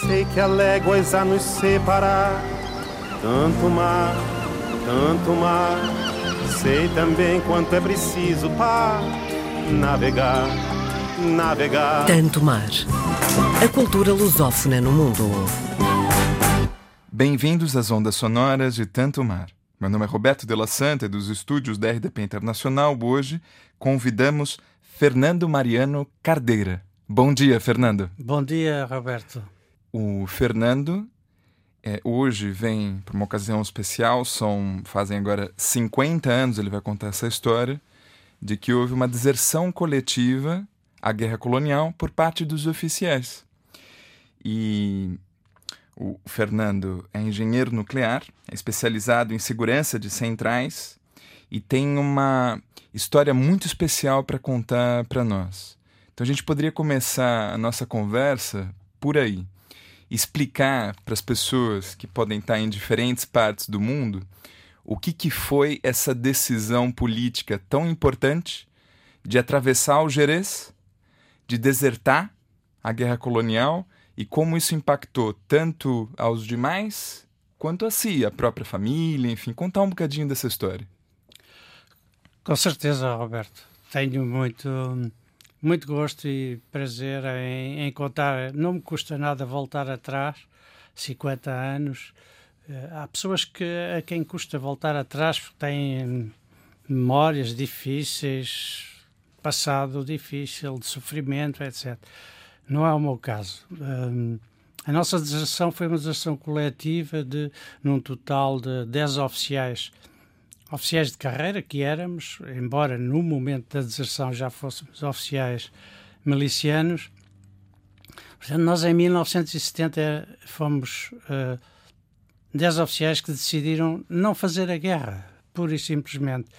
Sei que há léguas a nos separar, tanto mar, tanto mar. Sei também quanto é preciso para navegar, navegar. Tanto mar. A cultura lusófona no mundo. Bem-vindos às ondas sonoras de Tanto Mar. Meu nome é Roberto de la Santa, dos estúdios da RDP Internacional. Hoje convidamos Fernando Mariano Cardeira. Bom dia, Fernando. Bom dia, Roberto. O Fernando é, hoje vem para uma ocasião especial, são, fazem agora 50 anos, ele vai contar essa história, de que houve uma deserção coletiva à guerra colonial por parte dos oficiais. E o Fernando é engenheiro nuclear, é especializado em segurança de centrais e tem uma história muito especial para contar para nós. Então a gente poderia começar a nossa conversa por aí. Explicar para as pessoas que podem estar em diferentes partes do mundo o que, que foi essa decisão política tão importante de atravessar o Jerez, de desertar a guerra colonial e como isso impactou tanto aos demais quanto a si, a própria família, enfim, contar um bocadinho dessa história. Com certeza, Roberto. Tenho muito, muito gosto e prazer em, em contar. Não me custa nada voltar atrás, 50 anos. Eh, há pessoas que, a quem custa voltar atrás porque têm memórias difíceis, passado difícil, de sofrimento, etc. Não é o meu caso. Um, a nossa deserção foi uma deserção coletiva de, num total de 10 oficiais. Oficiais de carreira que éramos, embora no momento da deserção já fôssemos oficiais milicianos. Portanto, nós em 1970 fomos uh, 10 oficiais que decidiram não fazer a guerra, pura e simplesmente.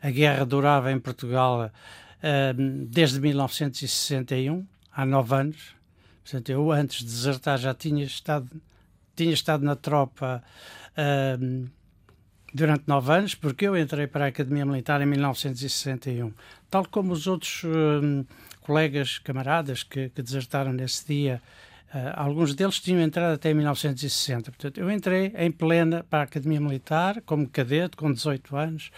A guerra durava em Portugal uh, desde 1961 há nove anos. Portanto, eu antes de desertar já tinha estado, tinha estado na tropa uh, durante nove anos, porque eu entrei para a Academia Militar em 1961. Tal como os outros uh, colegas, camaradas que, que desertaram nesse dia, Uh, alguns deles tinham entrado até 1960. Portanto, eu entrei em plena para a Academia Militar, como cadete, com 18 anos,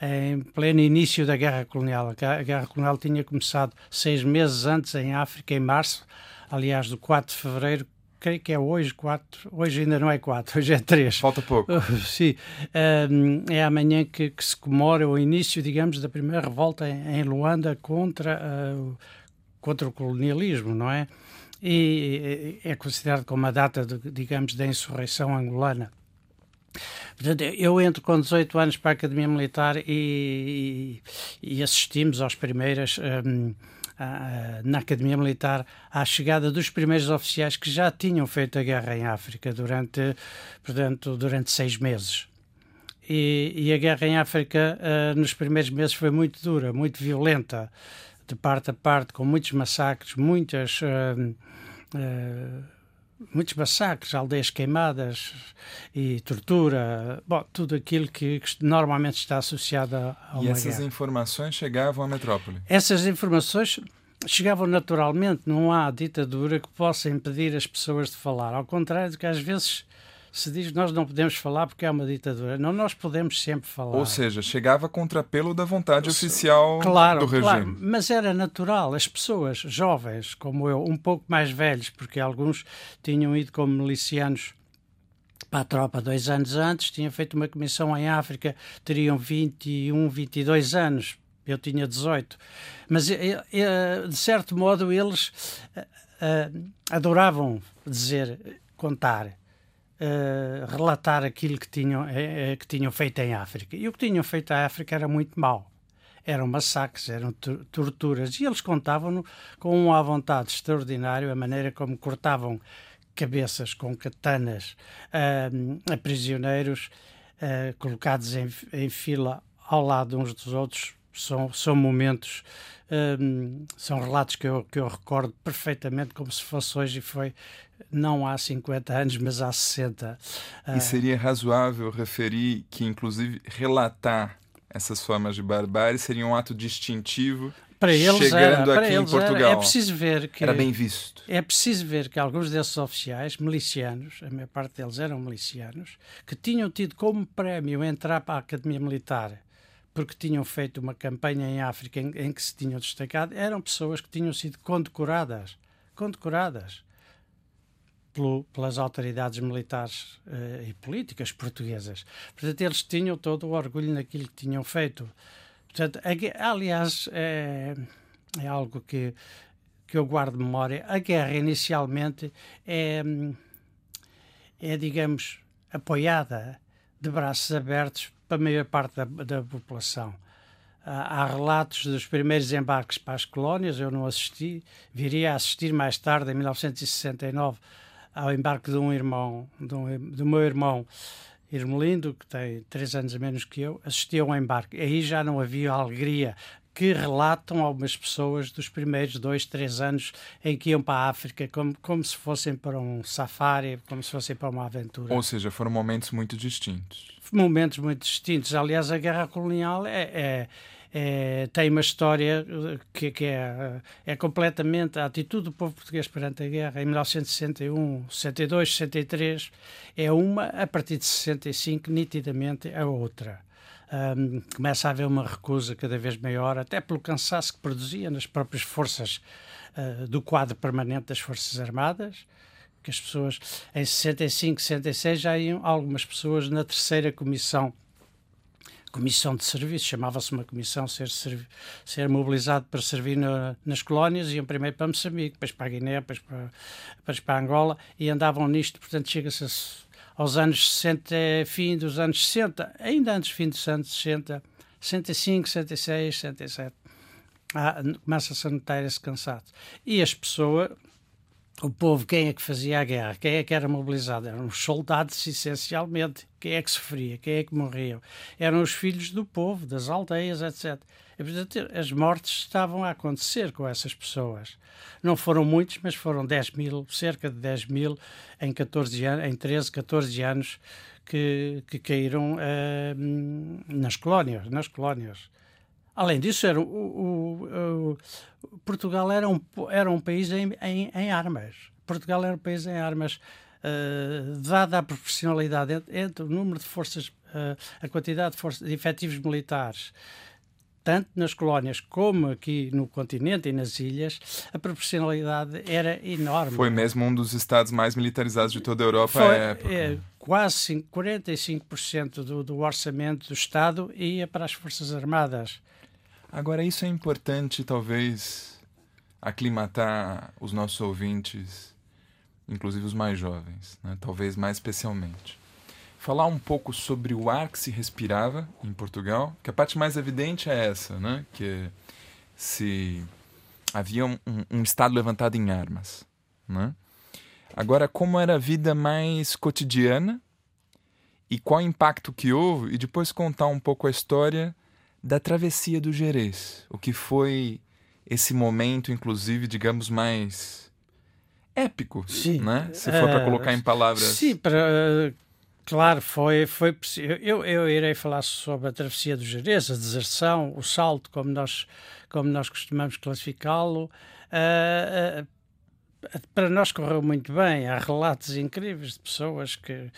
em pleno início da Guerra Colonial. A Guerra Colonial tinha começado seis meses antes, em África, em março, aliás, do 4 de fevereiro, creio que é hoje 4, hoje ainda não é 4, hoje é 3. Falta pouco. Sim, é amanhã que, que, se comemora o início, digamos, da primeira revolta em, Luanda contra, uh, contra o colonialismo, não é? e é considerado como a data, de, digamos, da insurreição angolana. Portanto, eu entro com 18 anos para a Academia Militar e, e, assistimos aos primeiras. Um, na Academia Militar à chegada dos primeiros oficiais que já tinham feito a guerra em África durante, portanto, durante seis meses. E, e a guerra em África uh, nos primeiros meses foi muito dura, muito violenta, de parte a parte, com muitos massacres, muitas. Uh, Uh, muitos massacres, aldeias queimadas e tortura, bom, tudo aquilo que, que normalmente está associado a, a uma E essas guerra. informações chegavam à metrópole? Essas informações chegavam naturalmente, não há ditadura que possa impedir as pessoas de falar, ao contrário do que às vezes se diz que nós não podemos falar porque é uma ditadura. Não, nós podemos sempre falar. Ou seja, chegava contrapelo da vontade oficial claro, do regime. Claro, mas era natural. As pessoas jovens, como eu, um pouco mais velhos, porque alguns tinham ido como milicianos para a tropa dois anos antes, tinham feito uma comissão em África, teriam 21, 22 anos. Eu tinha 18. Mas, eh, eh, de certo modo, eles eh, adoravam dizer, contar uh, relatar aquilo que tinham, uh, que tinham feito em África. E o que tinham feito em África era muito mau. Eram massacres, eram torturas. E eles contavam com uma vontade extraordinária a maneira como cortavam cabeças com katanas uh, a prisioneiros colocados em, em fila ao lado uns dos outros. São, são momentos um, são relatos que eu, que eu recordo perfeitamente como se fosse hoje e foi não há 50 anos, mas há 60. E seria razoável referir que, inclusive, relatar essas formas de barbárie seria um ato distintivo para eles chegando era, aqui em Portugal. Era. É preciso ver que era bem visto. É preciso ver que alguns desses oficiais milicianos, a maior parte deles eram milicianos, que tinham tido como prémio entrar para a Academia Militar porque tinham feito uma campanha em África em, em que se tinham destacado, eram pessoas que tinham sido condecoradas, condecoradas pelo, pelas autoridades militares uh, e políticas portuguesas. Portanto, eles tinham todo o orgulho naquilo que tinham feito. Portanto, aliás, é, é algo que, que eu guardo memória. A guerra, inicialmente, é, é digamos, apoiada de braços abertos para a maior parte da, da população. Há relatos dos primeiros embarques para as colónias, eu não assisti, viria a assistir mais tarde, em 1969, ao embarque de um irmão, de um, do meu irmão Irmelindo, que tem três anos a menos que eu, assisti a um embarque. Aí já não havia alegria que relatam algumas pessoas dos primeiros dois, três anos em que iam para a África como, como se fossem para um safari, como se fossem para uma aventura. Ou seja, foram momentos muito distintos. Momentos muito distintos. Aliás, a guerra colonial é, é é, tem uma história que, que, é, é completamente a atitude do povo português perante a guerra em 1961, 62, 63 é uma, a partir de 65 nitidamente é outra um, começa a haver uma recusa cada vez maior, até pelo cansaço que produzia nas próprias forças uh, do quadro permanente das Forças Armadas, que as pessoas, em 65, 66, já iam algumas pessoas na terceira comissão comissão de serviço, chamava-se uma comissão ser, ser mobilizado para servir nas colónias, iam primeiro para Moçambique, depois para a Guiné, depois para, depois para Angola e andavam nisto, portanto chega-se aos anos 60, fim dos anos 60, ainda antes fim dos anos 60, 65, 66, 67. Ah, começa-se a notar esse cansaço. E as pessoas, o povo, quem é que fazia a guerra? Quem é que era mobilizado? Eram os soldados, essencialmente. Quem é que sofria? Quem é que morria? Eram os filhos do povo, das aldeias, etc. As mortes estavam a acontecer com essas pessoas. Não foram muitos, mas foram 10 mil, cerca de 10 mil em, 14 anos, em 13, 14 anos que, que caíram uh, nas colónias. Nas colónias. Além disso, era o, o, o, Portugal era um, era um país em, em, em, armas. Portugal era um país em armas. Uh, dada a proporcionalidade entre, entre, o número de forças, uh, a quantidade de, forças, de efetivos militares tanto nas colónias como aqui no continente e nas ilhas, a proporcionalidade era enorme. Foi mesmo um dos estados mais militarizados de toda a Europa Foi, à época. É, quase 45% do, do orçamento do Estado ia para as Forças Armadas. Agora, isso é importante, talvez, aclimatar os nossos ouvintes, inclusive os mais jovens, né? talvez mais especialmente falar um pouco sobre o ar que se respirava em Portugal, que a parte mais evidente é essa, né? Que se havia um, um estado levantado em armas, né? Agora, como era a vida mais cotidiana e qual o impacto que houve, e depois contar um pouco a história da travessia do Jerez, o que foi esse momento, inclusive, digamos, mais épico, sim, né? Se for para colocar em palavras. Sim, para Claro, foi, foi eu, eu irei falar sobre a travessia do Jerez, a deserção, o salto, como nós, como nós costumamos classificá-lo. Uh, uh, para nós correu muito bem. Há relatos incríveis de pessoas que,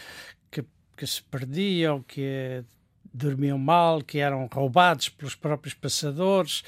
que, que se perdiam, que dormiam mal, que eram roubados pelos próprios passadores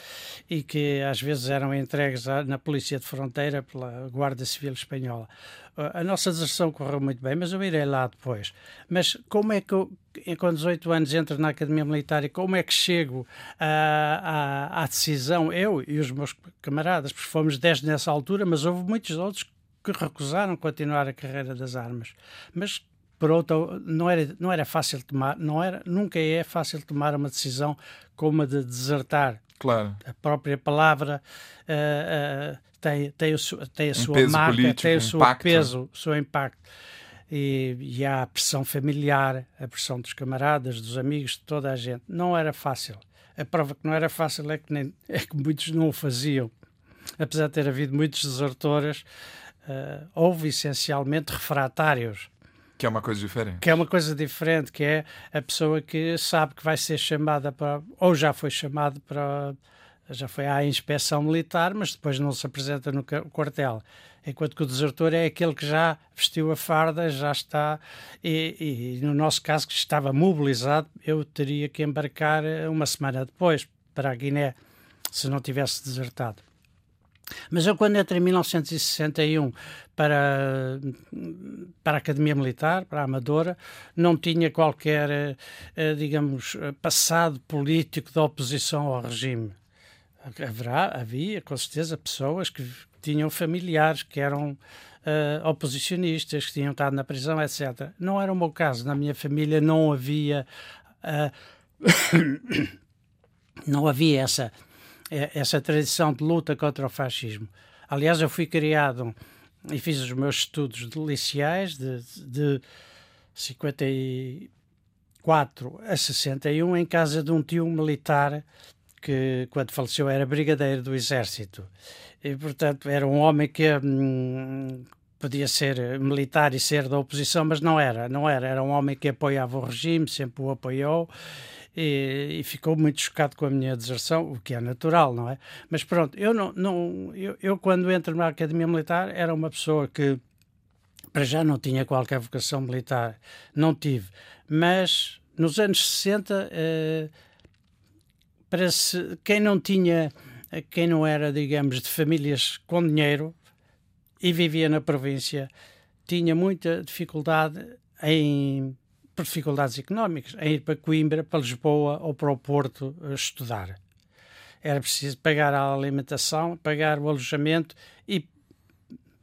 e que às vezes eram entregues na Polícia de Fronteira pela Guarda Civil Espanhola. A nossa deserção correu muito bem, mas eu irei lá depois. Mas como é que eu, com 18 anos, entro na Academia Militar e como é que chego à, à, à decisão, eu e os meus camaradas, porque fomos 10 nessa altura, mas houve muitos outros que recusaram continuar a carreira das armas. Mas por outro, não era, não era fácil tomar, não era, nunca é fácil tomar uma decisão como a de desertar. Claro. A própria palavra uh, uh, tem, tem, o, tem a um sua marca, político, tem o seu impacto. peso, o seu impacto. E, e há a pressão familiar, a pressão dos camaradas, dos amigos, de toda a gente. Não era fácil. A prova que não era fácil é que, nem, é que muitos não o faziam. Apesar de ter havido muitos desertores, uh, houve essencialmente refratários que é uma coisa diferente. Que é uma coisa diferente, que é a pessoa que sabe que vai ser chamada para, ou já foi chamada para, já foi à inspeção militar, mas depois não se apresenta no quartel. Enquanto que o desertor é aquele que já vestiu a farda, já está, e, e no nosso caso, que estava mobilizado, eu teria que embarcar uma semana depois para a Guiné, se não tivesse desertado. Mas eu, quando entrei em 1961 para, para a Academia Militar, para a Amadora, não tinha qualquer, eh, digamos, passado político de oposição ao regime. Haverá, havia, com certeza, pessoas que tinham familiares que eram uh, oposicionistas, que tinham estado na prisão, etc. Não era o meu caso. Na minha família não havia. Uh, não havia essa essa tradição de luta contra o fascismo. Aliás, eu fui criado e fiz os meus estudos deliciais de, de 54 a 61 em casa de um tio militar que, quando faleceu, era brigadeiro do exército. E, portanto, era um homem que hum, podia ser militar e ser da oposição, mas não era, não era. Era um homem que apoiava o regime, sempre o apoiou e, e, ficou muito chocado com a minha deserção, o que é natural, não é? Mas pronto, eu não, não eu, eu quando entro na Academia Militar era uma pessoa que para já não tinha qualquer vocação militar, não tive, mas nos anos 60 eh, para se, quem não tinha, quem não era, digamos, de famílias com dinheiro e vivia na província, tinha muita dificuldade em por dificuldades económicas, em ir para Coimbra, para Lisboa ou para o Porto eh, estudar. Era preciso pagar a alimentação, pagar o alojamento e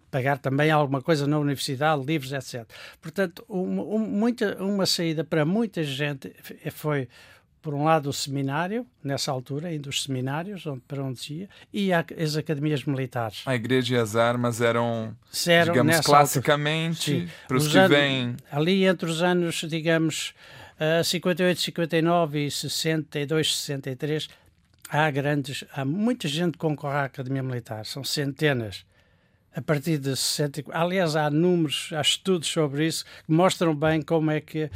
pagar também alguma coisa na universidade, livros, etc. Portanto, uma, muita, uma saída para muita gente foi por um lado, o seminário, nessa altura, ainda os seminários, onde, para onde ia, e as academias militares. A igreja e as armas eram, eram digamos, classicamente, para os que anos, vêm... Ali entre os anos, digamos, uh, 58, 59 e 62, 63, há grandes, há muita gente que concorre à Academia Militar, são centenas. A partir de 60, aliás, há números, há estudos sobre isso que mostram bem como é que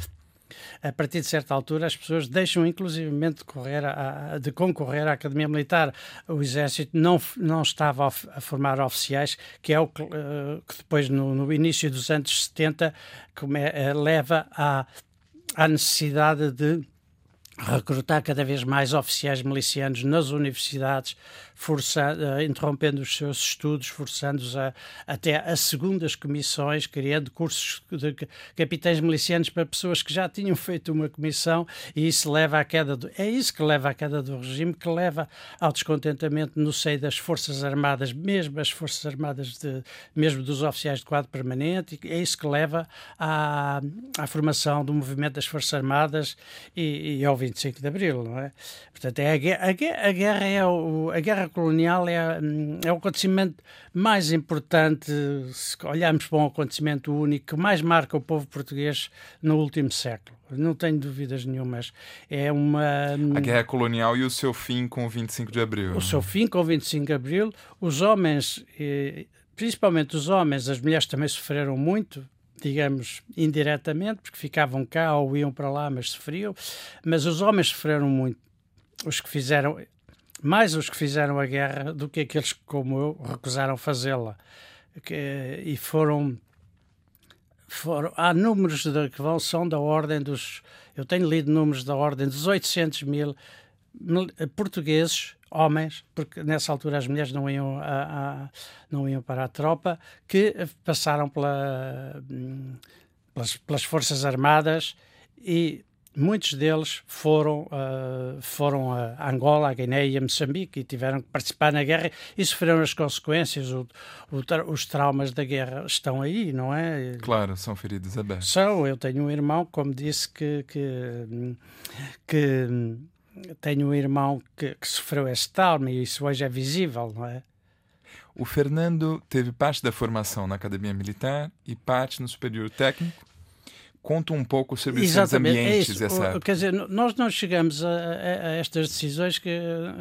a partir de certa altura as pessoas deixam inclusivamente de, correr a, de concorrer à Academia Militar. O Exército não, não estava a, formar oficiais, que é o que, uh, que depois, no, no, início dos anos 70, come, uh, leva à, à necessidade de recrutar cada vez mais oficiais milicianos nas universidades, uh, interrompendo os seus estudos, forçando-os até a segundas comissões, criando cursos de capitães milicianos para pessoas que já tinham feito uma comissão e isso leva à queda do, é isso que leva à queda do regime, que leva ao descontentamento no seio das forças armadas, mesmo as forças armadas de, mesmo dos oficiais de quadro permanente, é isso que leva à, à formação do movimento das forças armadas e, e ao 25 de Abril, não é? Portanto, é a, guerra, a a guerra é o, a guerra colonial é, é o acontecimento mais importante, se olharmos para um acontecimento único, que mais marca o povo português no último século. Não tenho dúvidas nenhumas. É uma. A guerra colonial e o seu fim com o 25 de Abril. O seu fim com o 25 de Abril. Os homens, principalmente os homens, as mulheres também sofreram muito, digamos, indiretamente, porque ficavam cá ou iam para lá, mas sofriam. Mas os homens sofreram muito. Os que fizeram, mais os que fizeram a guerra do que aqueles que, como eu, recusaram fazê-la. E foram, foram. Há números de, que vão, são da ordem dos. Eu tenho lido números da ordem dos 800 mil, mil portugueses homens, porque nessa altura as mulheres não iam, a, a, não iam para a tropa, que passaram pela, pelas, pelas Forças Armadas e muitos deles foram, uh, foram a Angola, a Guiné e a Moçambique e tiveram que participar na guerra e sofreram as consequências. O, o, os traumas da guerra estão aí, não é? Claro, são feridas abertas. São. Eu tenho um irmão, como disse, que, que, que tenho um irmão que, que sofreu esse trauma e isso hoje é visível, não é? O Fernando teve parte da formação na Academia Militar e parte no Superior Técnico. Conta um pouco sobre esses é ambientes. É essa... Quer dizer, nós não chegamos a, a, estas decisões que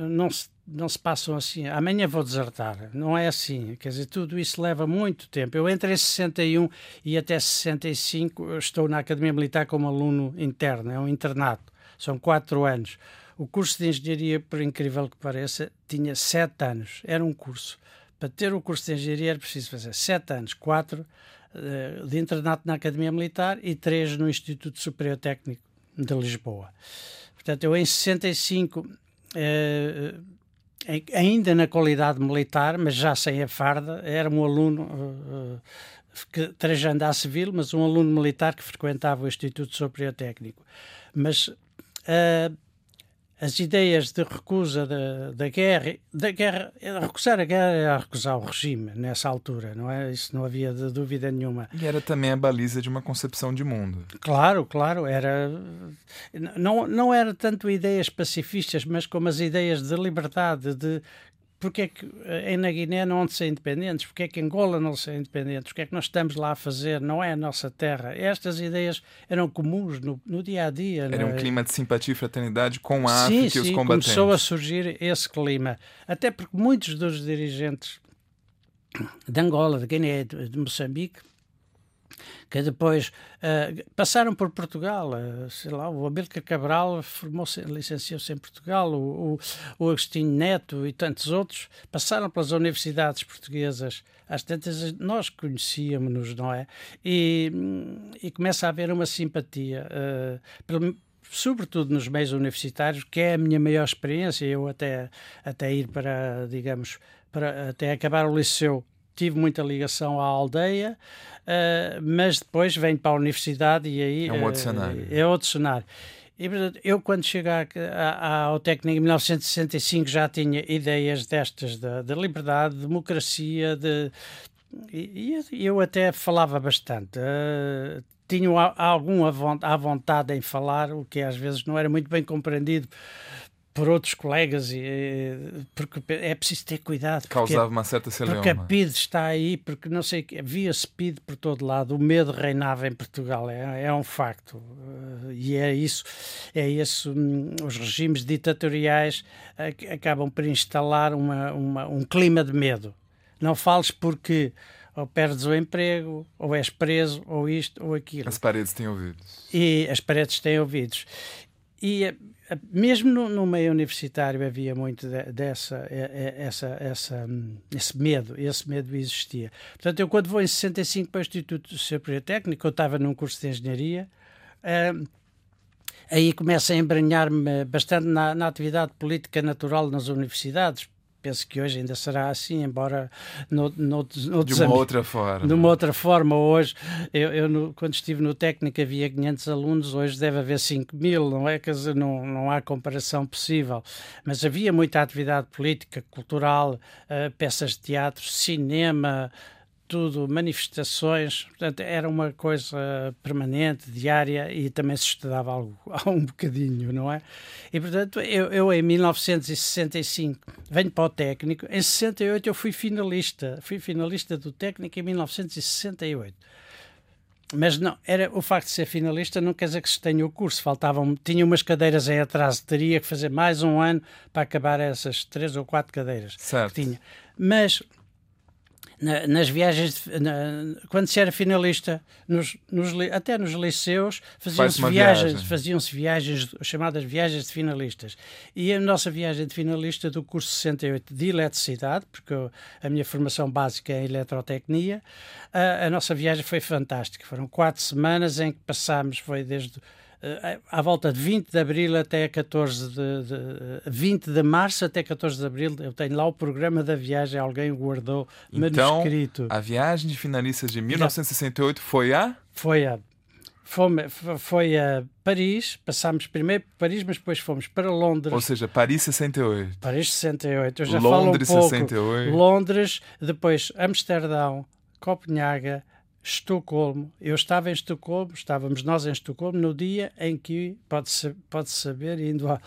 não se, não se passam assim. Amanhã vou desertar. Não é assim. Quer dizer, tudo isso leva muito tempo. Eu entrei em 61 e até 65 estou na Academia Militar como aluno interno. É um internato. São quatro anos O curso de engenharia, por incrível que pareça, tinha sete anos. Era um curso. Para ter o curso de engenharia era preciso fazer sete anos, quatro uh, de internato na Academia Militar e três no Instituto Superior Técnico de Lisboa. Portanto, eu em 65, uh, ainda na qualidade militar, mas já sem a farda, era um aluno uh, que trajando à civil, mas um aluno militar que frequentava o Instituto Superior Técnico. Mas uh, as ideias de recusa da, da guerra, da guerra, recusar a guerra era recusar o regime nessa altura, não é? Isso não havia de dúvida nenhuma. E era também a baliza de uma concepção de mundo. Claro, claro, era não, não era tanto ideias pacifistas, mas como as ideias de liberdade, de porque é que eh, na Guiné não hão de ser independentes? Porque é que Angola não ser independentes? O que é que nós estamos lá a fazer? Não é a nossa terra. Estas ideias eram comuns no, no dia a dia. Era um é? clima de simpatia e fraternidade com a sim, África sim, e os combatentes. começou a surgir esse clima. Até porque muitos dos dirigentes de Angola, de Guiné, de Moçambique, que depois uh, passaram por Portugal. Uh, sei lá, o Amílcar Cabral formou-se, licenciou-se em Portugal, o, o, o, Agostinho Neto e tantos outros passaram pelas universidades portuguesas. Às tantas, nós conhecíamos-nos, não é? E, e começa a haver uma simpatia. Uh, pelo, sobretudo nos meios universitários, que é a minha maior experiência, eu até, até ir para, digamos, para até acabar o liceu tive muita ligação à aldeia, uh, mas depois venho para a universidade e aí é um outro uh, cenário. É outro cenário. E, portanto, eu, quando cheguei ao técnico em 1965, já tinha ideias destas de, de liberdade, de democracia, de, e, e, eu até falava bastante. Uh, tinha algum à vontade em falar, o que às vezes não era muito bem compreendido por outros colegas, e, porque é preciso ter cuidado. Causava uma certa celeuma. Porque a PID está aí, porque não sei, havia speed por todo lado, o medo reinava em Portugal, é, é um facto. Eh, e é isso, é isso, hum, os regimes ditatoriais acabam por instalar uma, uma, um clima de medo. Não fales porque ou perdes o emprego, ou és preso, ou isto, ou aquilo. As paredes têm ouvidos. E as paredes têm ouvidos. E mesmo no, no, meio universitário havia muito de, dessa essa, essa, esse medo, esse medo existia. Portanto, eu quando vou em 65 para o Instituto Superior Técnico, eu estava num curso de engenharia, uh, aí começa a embranhar-me bastante na, na atividade política natural nas universidades, penso que hoje ainda será assim, embora no, no, no de uma outra forma. De uma outra forma, hoje, eu, eu quando estive no técnico havia 500 alunos, hoje deve haver 5 mil, não é? Quer dizer, não, não há comparação possível. Mas havia muita atividade política, cultural, uh, peças de teatro, cinema, tudo, manifestações, portanto era uma coisa permanente, diária e também se estudava algo, um bocadinho, não é? E portanto eu, eu em 1965 venho para o técnico, em 68 eu fui finalista, fui finalista do técnico em 1968. Mas não, era o facto de ser finalista não quer dizer que se tenha o curso. Faltavam, tinha umas cadeiras em atraso, teria que fazer mais um ano para acabar essas três ou quatro cadeiras certo. que tinha. Mas na, nas viagens, na, quando se era finalista, nos, nos, até nos liceus, faziam-se viagens, viagem. faziam-se viagens, chamadas viagens de finalistas. E a nossa viagem de finalista do curso 68 de eletricidade, porque eu, a minha formação básica é em eletrotecnia, a, a nossa viagem foi fantástica. Foram quatro semanas em que passámos, foi desde à volta de 20 de abril até 14 de, de 20 de março até 14 de abril. Eu tenho lá o programa da viagem, alguém guardou então, manuscrito. A viagem de finalistas de 1968 foi a foi a foi a Paris, passámos primeiro por Paris, mas depois fomos para Londres. Ou seja, Paris 68. Paris 68. Eu já Londres falo um pouco. 68. Londres, depois Amsterdão, Copenhaga, Estocolmo. Eu estava em Estocolmo, estávamos nós em Estocolmo no dia em que, pode-se pode saber, indo à,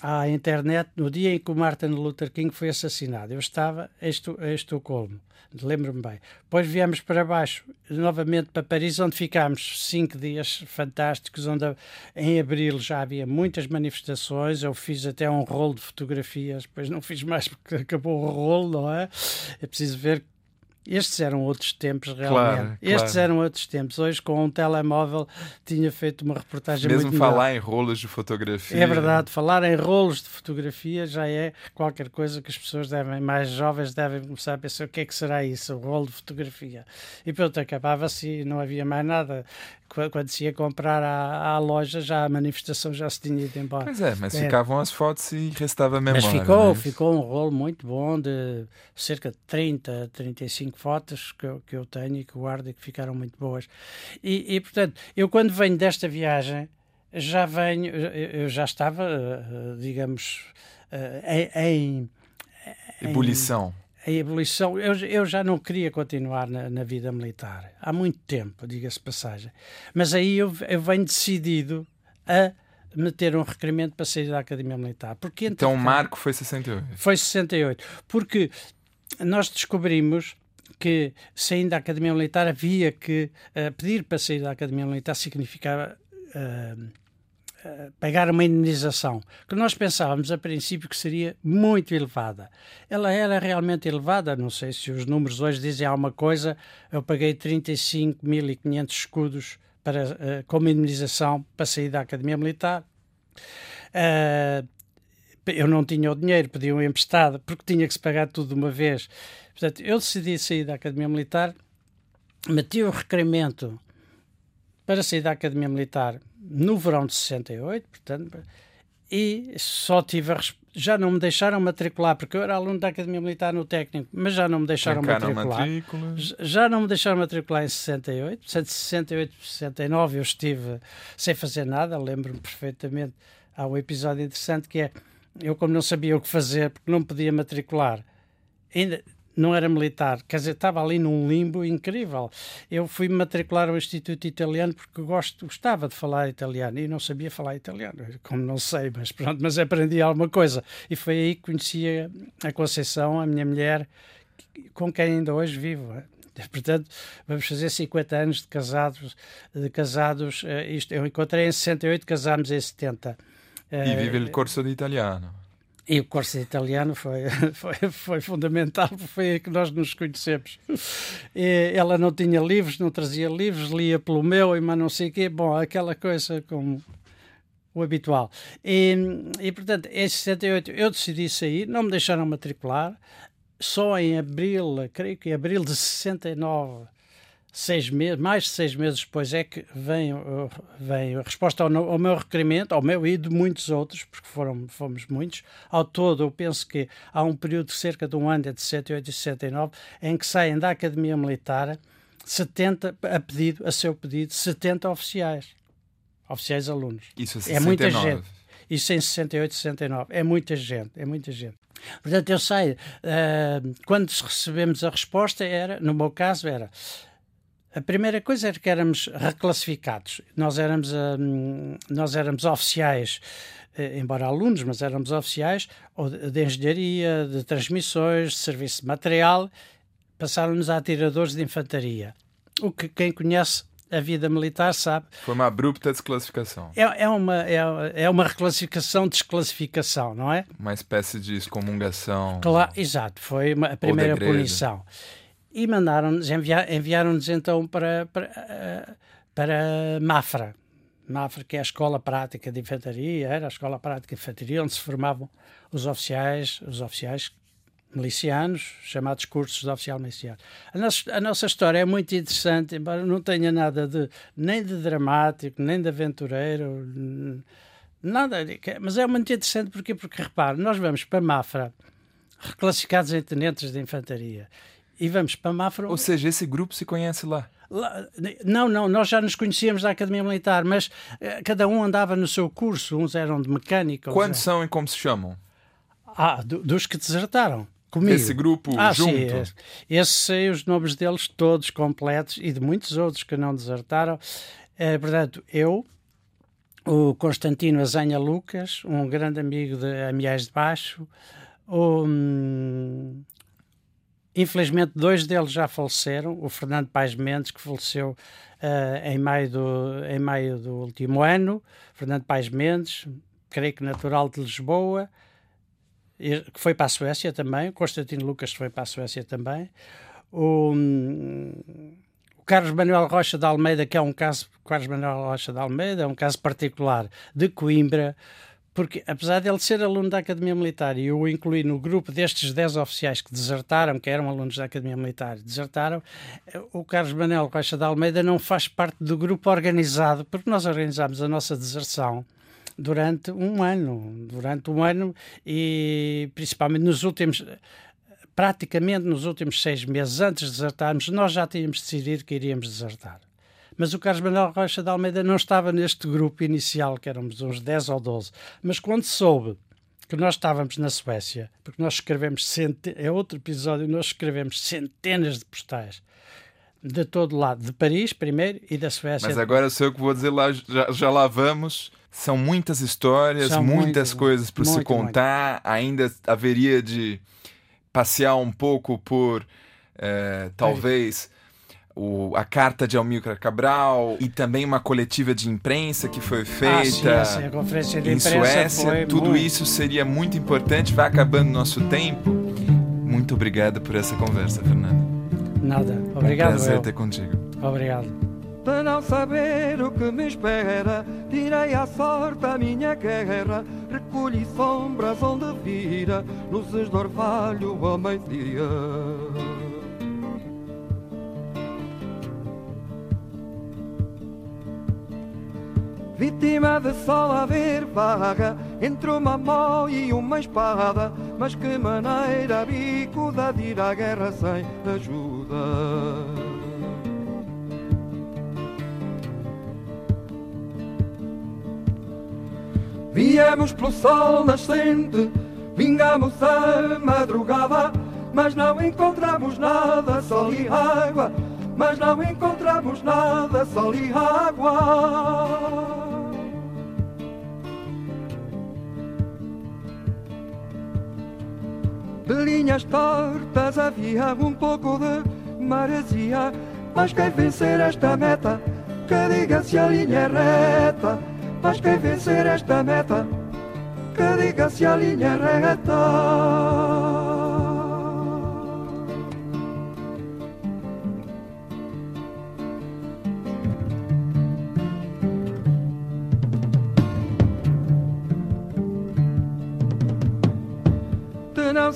à internet, no dia em que o Martin Luther King foi assassinado. Eu estava em, em Estocolmo, lembro-me bem. Depois viemos para baixo, novamente para Paris, onde ficámos cinco dias fantásticos, onde em abril já havia muitas manifestações. Eu fiz até um rolo de fotografias, depois não fiz mais porque acabou o rolo, não é? É preciso ver Estes eram outros tempos, realmente. Claro, Estes claro. eram outros tempos. Hoje, com um telemóvel, tinha feito uma reportagem Mesmo muito falar melhor. em rolos de fotografia. É verdade, falar em rolos de fotografia já é qualquer coisa que as pessoas devem, mais jovens, devem começar a pensar o que é que será isso, o rolo de fotografia. E pronto, acabava-se e não havia mais nada. Qu- Quando se ia comprar à, à loja, já a manifestação já se tinha ido embora. Pois é, mas É. ficavam as fotos e restava a memória. Mas ficou, é ficou um rolo muito bom de cerca de 30, 35 fotos que eu, que eu tenho e que guardo e que ficaram muito boas. E, e, portanto, eu quando venho desta viagem, já venho, eu já estava, eh, eh, digamos, eh, em, em, Ebulição. em ebulição. Eu, eu já não queria continuar na, na vida militar. Há muito tempo, diga-se passagem. Mas aí eu, eu venho decidido a meter um requerimento para sair da Academia Militar. Porque, Então o marco foi 68. foi 68. Porque nós descobrimos que saindo da Academia Militar havia que eh, pedir para sair da Academia Militar significava eh, eh, pagar uma indenização que nós pensávamos a princípio que seria muito elevada. Ela era realmente elevada, não sei se os números hoje dizem alguma coisa. Eu paguei 35.500 escudos para, como indenização para sair da Academia Militar. Eh, eu não tinha o dinheiro, pedi um emprestado, porque tinha que se pagar tudo de uma vez. Portanto, eu decidi sair da Academia Militar, meti o requerimento para sair da Academia Militar no verão de 68, portanto, e só tive a já não me deixaram matricular, porque eu era aluno da Academia Militar no técnico, mas já não me deixaram Trancaram matricular. Já não me deixaram matricular em 68, portanto, 68, 69 eu estive sem fazer nada. Lembro-me perfeitamente. Há um episódio interessante que é: eu, como não sabia o que fazer, porque não podia matricular, ainda não era militar, quer dizer, estava ali num limbo incrível. Eu fui matricular ao Instituto Italiano porque gosto, gostava de falar italiano e não sabia falar italiano, como não sei, mas pronto, mas aprendi alguma coisa. E foi aí que conheci a, Conceição, a minha mulher, com quem ainda hoje vivo. eh. Portanto, vamos fazer 50 anos de casados. De casados eh, isto, eu encontrei em 68, casámos em 70. E Eh, vive il corso di italiano. e o curso de italiano foi, foi, foi fundamental, foi aí que nós nos conhecemos. E ela não tinha livros, não trazia livros, lia pelo meu e mas não sei o quê. Bom, aquela coisa como o habitual. E, e portanto, em 68 eu decidi sair, não me deixaram matricular. Só em abril, creio que em abril de 69, seis meses, mais de seis meses depois é que vem, uh, vem a resposta ao, ao meu requerimento, ao meu e de muitos outros, porque foram, fomos muitos. Ao todo, eu penso que há um período de cerca de um ano, entre 68 e 69, em que saem da Academia Militar 70, a pedido, a seu pedido, 70 oficiais. Oficiais alunos. Isso é É 69. muita gente. Isso em 68, 69. É muita gente, é muita gente. Portanto, eu sei, ah, quando recebemos a resposta, era, no meu caso, era. A primeira coisa era que éramos reclassificados. Nós éramos, ah, nós éramos oficiais, eh, embora alunos, mas éramos oficiais de, engenharia, de transmissões, de serviço de material. Passaram-nos a atiradores de infantaria. O que quem conhece a vida militar sabe Foi uma abrupta desclassificação. é, é, uma, é, é uma reclassificação, desclassificação, não é? Uma espécie de excomungação. Claro, exato, foi uma- a primeira punição. E mandaram-nos, envia- enviaram-nos então para, para, eh, para Mafra. Mafra, que é a Escola Prática de Infantaria, era a Escola Prática de Infantaria, onde se formavam os oficiais, os oficiais milicianos, chamados cursos de oficial miliciano. A nossa, a nossa história é muito interessante, embora não tenha nada de nem de dramático, nem de aventureiro, nada, mas é muito interessante porque, porque repare, nós vamos para Mafra, reclassificados em tenentes de infantaria, e vamos para Mafra. Ou seja, esse grupo se conhece lá. Lá- Não, não, nós já nos conhecíamos da Academia Militar, mas eh, cada um andava no seu curso, uns eram de mecânica. Quantos são e como se chamam? Ah, do- dos que desertaram. Comigo. Esse grupo ah, junto? Sim, esse- esses sei os nomes deles todos completos e de muitos outros que não desertaram. Eh, portanto, eu, o Constantino Azanha Lucas, um grande amigo de Amiais de Baixo, o, hum, infelizmente dois deles já faleceram, o Fernando Pais Mendes, que faleceu eh, em, maio do, em maio do último ano, Fernando Pais Mendes, creio que natural de Lisboa, que foi para a Suécia também, Constantino Lucas foi para a Suécia também, o, o Carlos Manuel Rocha de Almeida, que é um caso, Carlos Manuel Rocha de Almeida, é um caso particular de Coimbra, porque apesar de ele ser aluno da Academia Militar e eu o incluí no grupo destes 10 oficiais que desertaram, que eram alunos da Academia Militar, desertaram, o Carlos Manuel Rocha de Almeida não faz parte do grupo organizado, porque nós organizámos a nossa deserção durante um ano, durante um ano e principalmente nos últimos praticamente nos últimos seis meses antes de desertarmos, nós já tínhamos decidido que iríamos desertar. Mas o Carlos Manuel Rocha de Almeida não estava neste grupo inicial, que éramos uns 10 ou 12. Mas quando soube que nós estávamos na Suécia, porque nós escrevemos é outro episódio, nós escrevemos centenas de postais de todo lado, de Paris primeiro e da Suécia. Mas agora sou eu que vou dizer lá, já, já lá vamos. São muitas histórias, São muitas muito, coisas para se contar. Muito. Ainda haveria de passear um pouco por é, talvez o, a carta de Almícar Cabral e também uma coletiva de imprensa que foi feita ah, sim, sim, a conferência de em Suécia. Tudo muito... isso seria muito importante. Vai acabando nosso tempo. Muito obrigado por essa conversa, Fernando. Nada. Obrigado. É um prazer ter contigo. Obrigado de não saber o que me espera. Tirei à sorte a minha guerra, recolhi sombras onde vira, luzes de orvalho ao Vítima de sol a ver vaga Entre uma mão e uma espada Mas que maneira bicuda de ir à guerra sem ajuda Viemos pelo sol nascente, vingamos a madrugada, mas não encontramos nada, sol e água, mas não encontramos nada, sol e água. De linhas tortas havia um pouco de maresia, mas quem vencer esta meta, que diga se a linha é reta mas quem vencer esta meta, que diga se a linha é reta.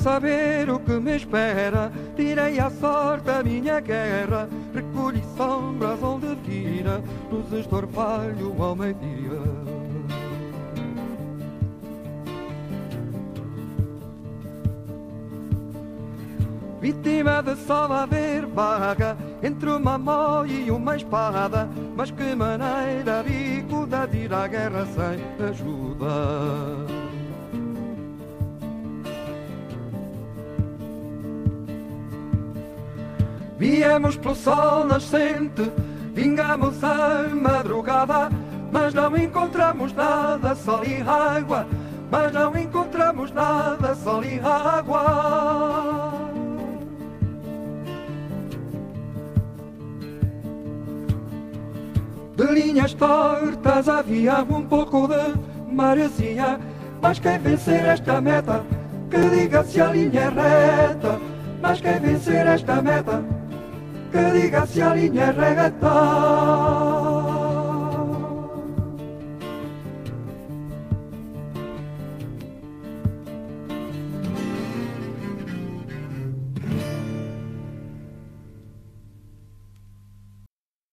Saber o que me espera, tirei à sorte a minha guerra, recolhi sombras onde vira, luzes de orvalho ao meio-dia. Vítima de sol a ver vaga entre uma mão e uma espada. Mas que maneira bicuda de ir à guerra sem ajuda. Viemos pelo sol nascente, vingamos a madrugada, mas não encontramos nada, sol e água, mas não encontramos nada, sol e água. De linhas tortas havia um pouco de maresia Mas quem vencer esta meta, que diga se a linha é reta Mas quem vencer esta meta, que diga se a linha é reta